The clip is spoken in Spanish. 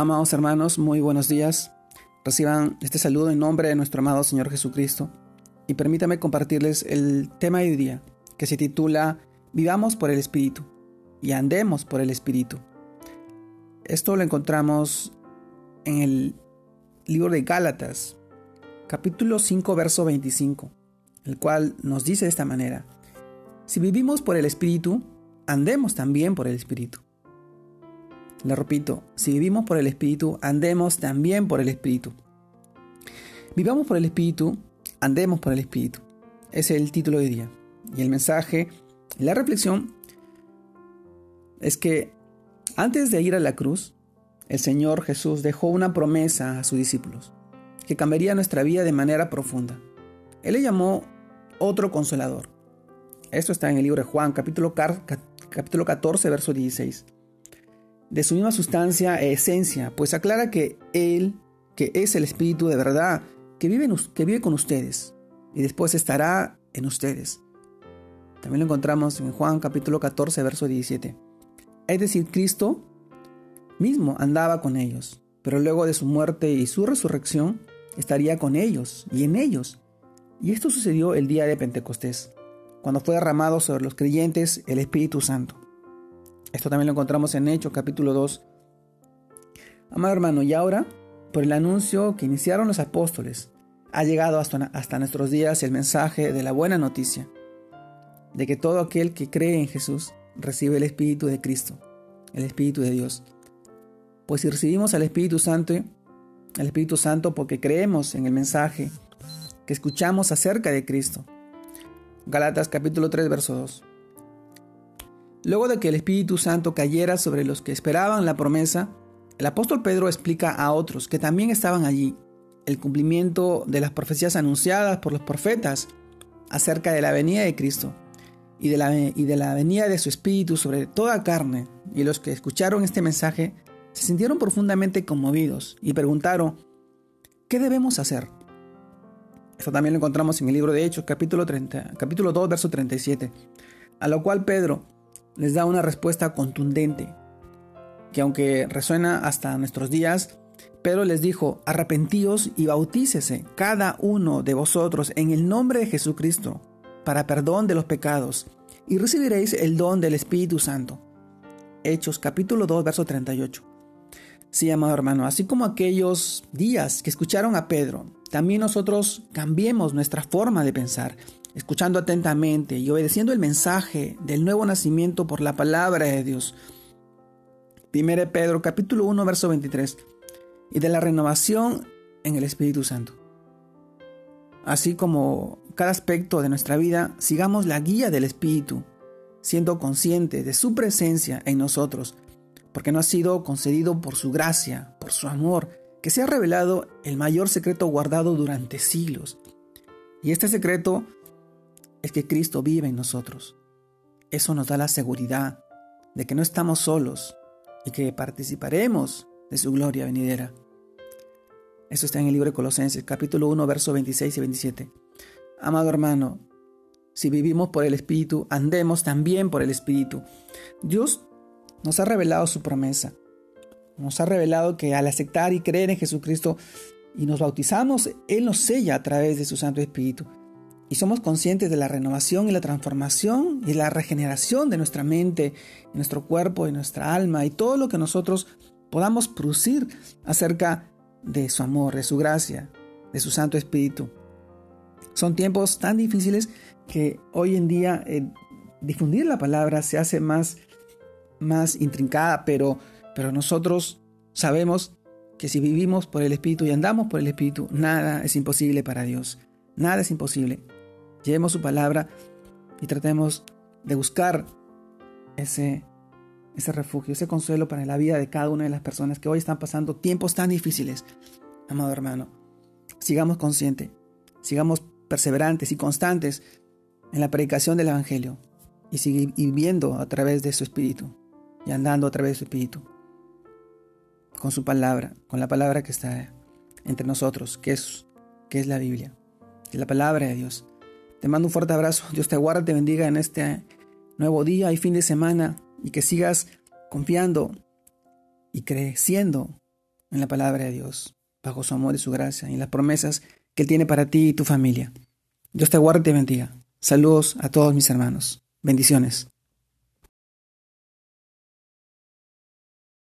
Amados hermanos, muy buenos días. Reciban este saludo en nombre de nuestro amado Señor Jesucristo. Y permítame compartirles el tema de hoy día, que se titula Vivamos por el Espíritu y andemos por el Espíritu. Esto lo encontramos en el libro de Gálatas, capítulo 5, verso 25, el cual nos dice de esta manera, Si vivimos por el Espíritu, andemos también por el Espíritu. Le repito, si vivimos por el Espíritu, andemos también por el Espíritu. Vivamos por el Espíritu, andemos por el Espíritu. Es el título de día. Y el mensaje, la reflexión, es que antes de ir a la cruz, el Señor Jesús dejó una promesa a sus discípulos, que cambiaría nuestra vida de manera profunda. Él le llamó otro consolador. Esto está en el libro de Juan, capítulo, capítulo 14, verso 16 de su misma sustancia e esencia, pues aclara que Él, que es el Espíritu de verdad, que vive, que vive con ustedes y después estará en ustedes. También lo encontramos en Juan capítulo 14, verso 17. Es decir, Cristo mismo andaba con ellos, pero luego de su muerte y su resurrección estaría con ellos y en ellos. Y esto sucedió el día de Pentecostés, cuando fue derramado sobre los creyentes el Espíritu Santo. Esto también lo encontramos en Hechos capítulo 2. Amado hermano, y ahora, por el anuncio que iniciaron los apóstoles, ha llegado hasta, nuestros días el mensaje de la buena noticia, de que todo aquel que cree en Jesús recibe el Espíritu de Cristo, el Espíritu de Dios. Pues si recibimos al Espíritu Santo, el Espíritu Santo porque creemos en el mensaje que escuchamos acerca de Cristo. Galatas capítulo 3, verso 2. Luego de que el Espíritu Santo cayera sobre los que esperaban la promesa, el apóstol Pedro explica a otros que también estaban allí el cumplimiento de las profecías anunciadas por los profetas acerca de la venida de Cristo y de la, y de la venida de su Espíritu sobre toda carne. Y los que escucharon este mensaje se sintieron profundamente conmovidos y preguntaron, ¿qué debemos hacer? Esto también lo encontramos en el libro de Hechos, capítulo, 30, capítulo 2, verso 37. A lo cual Pedro, les da una respuesta contundente, que aunque resuena hasta nuestros días, Pedro les dijo, arrepentíos y bautícese cada uno de vosotros en el nombre de Jesucristo para perdón de los pecados y recibiréis el don del Espíritu Santo. Hechos capítulo 2, verso 38. Sí, amado hermano, así como aquellos días que escucharon a Pedro, también nosotros cambiemos nuestra forma de pensar escuchando atentamente y obedeciendo el mensaje del nuevo nacimiento por la palabra de Dios. 1 Pedro capítulo 1 verso 23 y de la renovación en el Espíritu Santo. Así como cada aspecto de nuestra vida, sigamos la guía del Espíritu, siendo conscientes de su presencia en nosotros, porque no ha sido concedido por su gracia, por su amor, que se ha revelado el mayor secreto guardado durante siglos. Y este secreto es que Cristo vive en nosotros. Eso nos da la seguridad de que no estamos solos y que participaremos de su gloria venidera. Eso está en el libro de Colosenses, capítulo 1, versos 26 y 27. Amado hermano, si vivimos por el Espíritu, andemos también por el Espíritu. Dios nos ha revelado su promesa. Nos ha revelado que al aceptar y creer en Jesucristo y nos bautizamos, Él nos sella a través de su Santo Espíritu y somos conscientes de la renovación y la transformación y la regeneración de nuestra mente, nuestro cuerpo, de nuestra alma y todo lo que nosotros podamos producir acerca de su amor, de su gracia, de su Santo Espíritu. Son tiempos tan difíciles que hoy en día eh, difundir la palabra se hace más, más intrincada, pero, pero nosotros sabemos que si vivimos por el Espíritu y andamos por el Espíritu, nada es imposible para Dios. Nada es imposible. Llevemos su palabra y tratemos de buscar ese, ese refugio, ese consuelo para la vida de cada una de las personas que hoy están pasando tiempos tan difíciles. Amado hermano, sigamos conscientes, sigamos perseverantes y constantes en la predicación del Evangelio y seguir viviendo a través de su Espíritu y andando a través de su Espíritu, con su palabra, con la palabra que está entre nosotros, que es, que es la Biblia, que es la palabra de Dios. Te mando un fuerte abrazo. Dios te guarde, te bendiga en este nuevo día y fin de semana y que sigas confiando y creciendo en la palabra de Dios, bajo su amor y su gracia, y las promesas que Él tiene para ti y tu familia. Dios te guarde y te bendiga. Saludos a todos mis hermanos. Bendiciones.